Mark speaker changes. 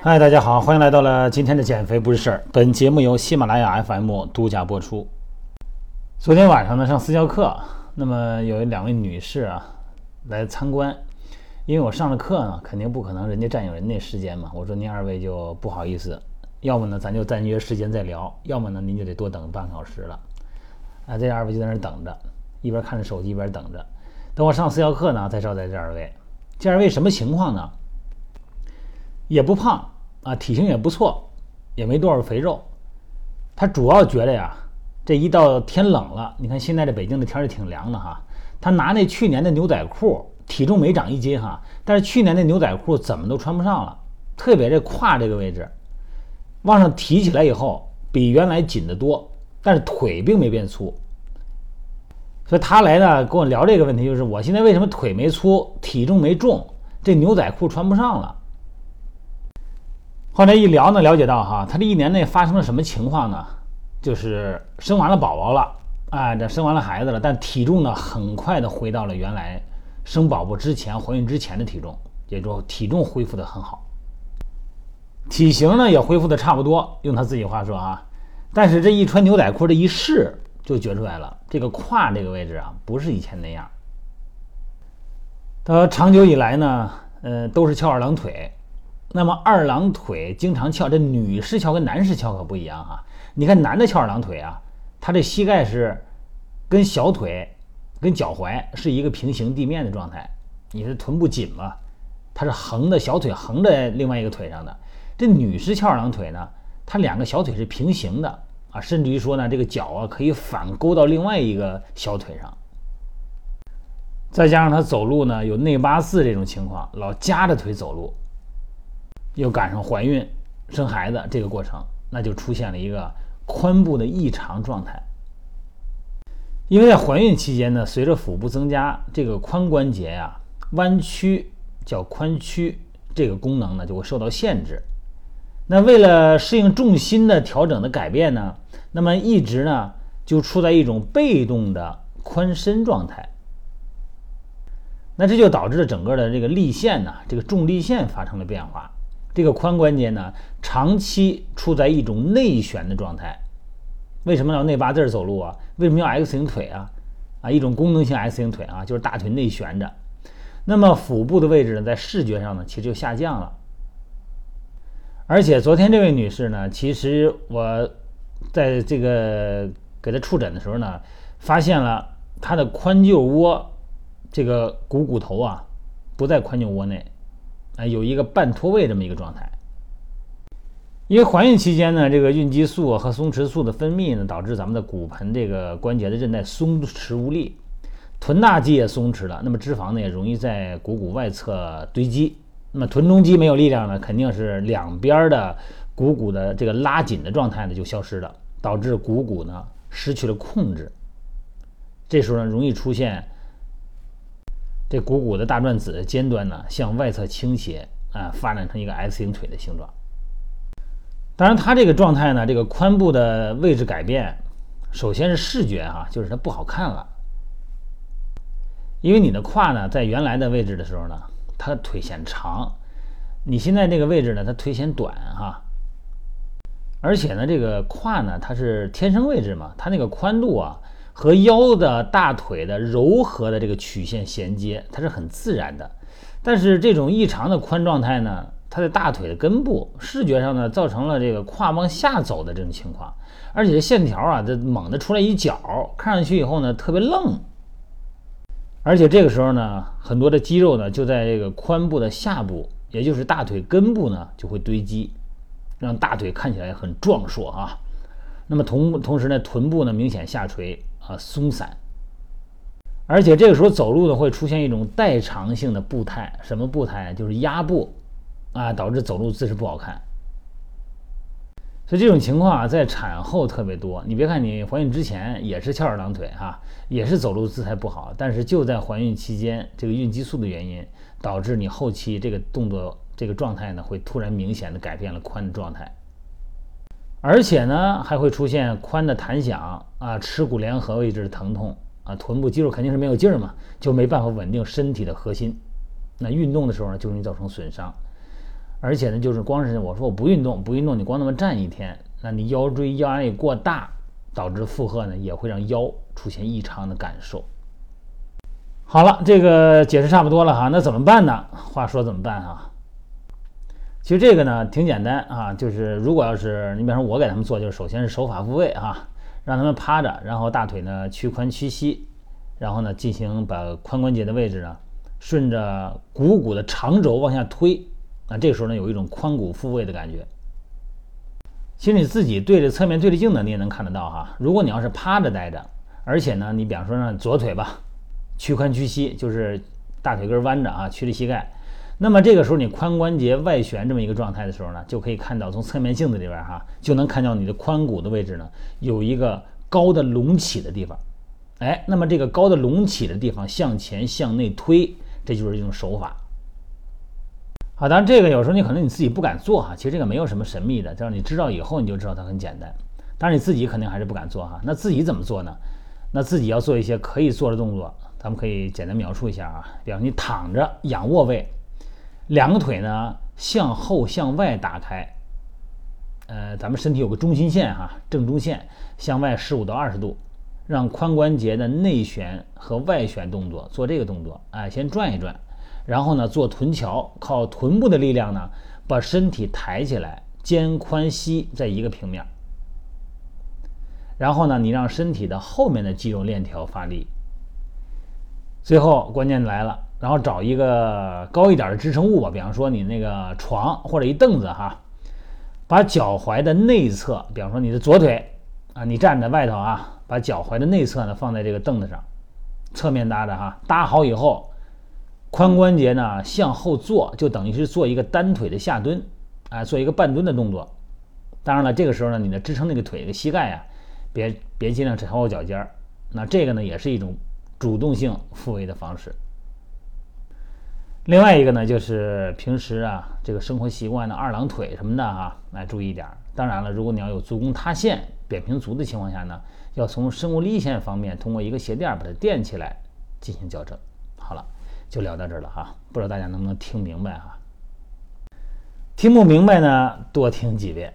Speaker 1: 嗨，大家好，欢迎来到了今天的减肥不是事儿。本节目由喜马拉雅 FM 独家播出。昨天晚上呢，上私教课，那么有两位女士啊来参观，因为我上了课呢，肯定不可能人家占用人那时间嘛。我说您二位就不好意思，要么呢咱就暂约时间再聊，要么呢您就得多等半个小时了。啊，这二位就在那等着，一边看着手机一边等着。等我上私教课呢，再招待这二位。这二位什么情况呢？也不胖。啊，体型也不错，也没多少肥肉。他主要觉得呀，这一到天冷了，你看现在这北京的天儿也挺凉的哈。他拿那去年的牛仔裤，体重没长一斤哈，但是去年的牛仔裤怎么都穿不上了，特别这胯这个位置，往上提起来以后比原来紧得多，但是腿并没变粗。所以他来呢跟我聊这个问题，就是我现在为什么腿没粗，体重没重，这牛仔裤穿不上了。后来一聊呢，了解到哈，他这一年内发生了什么情况呢？就是生完了宝宝了，哎，这生完了孩子了，但体重呢很快的回到了原来生宝宝之前、怀孕之前的体重，也就体重恢复的很好，体型呢也恢复的差不多。用他自己话说啊，但是这一穿牛仔裤这一试就觉出来了，这个胯这个位置啊不是以前那样。他长久以来呢，呃，都是翘二郎腿。那么二郎腿经常翘，这女士翘跟男士翘可不一样哈。你看男的翘二郎腿啊，他这膝盖是跟小腿、跟脚踝是一个平行地面的状态。你是臀部紧嘛，它是横的，小腿横在另外一个腿上的。这女士翘二郎腿呢，它两个小腿是平行的啊，甚至于说呢，这个脚啊可以反勾到另外一个小腿上。再加上他走路呢有内八字这种情况，老夹着腿走路。又赶上怀孕、生孩子这个过程，那就出现了一个髋部的异常状态。因为在怀孕期间呢，随着腹部增加，这个髋关节呀弯曲叫髋屈，这个功能呢就会受到限制。那为了适应重心的调整的改变呢，那么一直呢就处在一种被动的髋伸状态。那这就导致了整个的这个力线呢，这个重力线发生了变化。这个髋关节呢，长期处在一种内旋的状态。为什么要内八字走路啊？为什么要 X 型腿啊？啊，一种功能性 X 型腿啊，就是大腿内旋着。那么腹部的位置呢，在视觉上呢，其实就下降了。而且昨天这位女士呢，其实我在这个给她触诊的时候呢，发现了她的髋臼窝这个股骨头啊，不在髋臼窝内。啊，有一个半脱位这么一个状态，因为怀孕期间呢，这个孕激素和松弛素的分泌呢，导致咱们的骨盆这个关节的韧带松弛无力，臀大肌也松弛了，那么脂肪呢也容易在股骨外侧堆积，那么臀中肌没有力量呢，肯定是两边的股骨的这个拉紧的状态呢就消失了，导致股骨呢失去了控制，这时候呢容易出现。这股骨的大转子的尖端呢，向外侧倾斜啊，发展成一个 S 型腿的形状。当然，它这个状态呢，这个髋部的位置改变，首先是视觉哈，就是它不好看了。因为你的胯呢，在原来的位置的时候呢，它腿显长；你现在这个位置呢，它腿显短哈。而且呢，这个胯呢，它是天生位置嘛，它那个宽度啊。和腰的大腿的柔和的这个曲线衔接，它是很自然的。但是这种异常的宽状态呢，它的大腿的根部视觉上呢，造成了这个胯往下走的这种情况，而且这线条啊，这猛地出来一角，看上去以后呢，特别愣。而且这个时候呢，很多的肌肉呢，就在这个髋部的下部，也就是大腿根部呢，就会堆积，让大腿看起来很壮硕啊。那么同同时呢，臀部呢明显下垂。啊，松散，而且这个时候走路呢会出现一种代偿性的步态，什么步态就是压步，啊，导致走路姿势不好看。所以这种情况啊，在产后特别多。你别看你怀孕之前也是翘二郎腿哈，也是走路姿态不好，但是就在怀孕期间，这个孕激素的原因，导致你后期这个动作这个状态呢，会突然明显的改变了髋的状态。而且呢，还会出现髋的弹响啊，耻骨联合位置的疼痛啊，臀部肌肉肯定是没有劲儿嘛，就没办法稳定身体的核心那运动的时候呢就容易造成损伤。而且呢，就是光是我说我不运动，不运动，你光那么站一天，那你腰椎腰压力过大，导致负荷呢也会让腰出现异常的感受。好了，这个解释差不多了哈，那怎么办呢？话说怎么办啊？其实这个呢挺简单啊，就是如果要是你比方说我给他们做，就是首先是手法复位啊，让他们趴着，然后大腿呢屈髋屈膝，然后呢进行把髋关节的位置呢顺着股骨的长轴往下推。那这个时候呢，有一种髋骨复位的感觉。其实你自己对着侧面对着镜子，你也能看得到哈。如果你要是趴着待着，而且呢，你比方说呢，左腿吧，屈髋屈膝，就是大腿根弯着啊，屈着膝盖。那么这个时候你髋关节外旋这么一个状态的时候呢，就可以看到从侧面镜子里边哈，就能看到你的髋骨的位置呢，有一个高的隆起的地方。哎，那么这个高的隆起的地方向前向内推，这就是一种手法。好，当然这个有时候你可能你自己不敢做哈，其实这个没有什么神秘的，只要你知道以后你就知道它很简单。当然你自己肯定还是不敢做哈，那自己怎么做呢？那自己要做一些可以做的动作，咱们可以简单描述一下啊。比方你躺着仰卧位，两个腿呢向后向外打开，呃，咱们身体有个中心线哈，正中线向外十五到二十度，让髋关节的内旋和外旋动作做这个动作，哎，先转一转。然后呢，做臀桥，靠臀部的力量呢，把身体抬起来，肩宽膝在一个平面。然后呢，你让身体的后面的肌肉链条发力。最后关键来了，然后找一个高一点的支撑物吧，比方说你那个床或者一凳子哈，把脚踝的内侧，比方说你的左腿啊，你站在外头啊，把脚踝的内侧呢放在这个凳子上，侧面搭着哈，搭好以后。髋关节呢向后坐，就等于是做一个单腿的下蹲，啊，做一个半蹲的动作。当然了，这个时候呢，你的支撑那个腿的膝盖呀，别别尽量超过脚尖儿。那这个呢，也是一种主动性复位的方式。另外一个呢，就是平时啊，这个生活习惯的二郎腿什么的哈，来注意一点。当然了，如果你要有足弓塌陷、扁平足的情况下呢，要从生物力线方面通过一个鞋垫把它垫起来进行矫正。好了。就聊到这儿了哈，不知道大家能不能听明白哈？听不明白呢，多听几遍。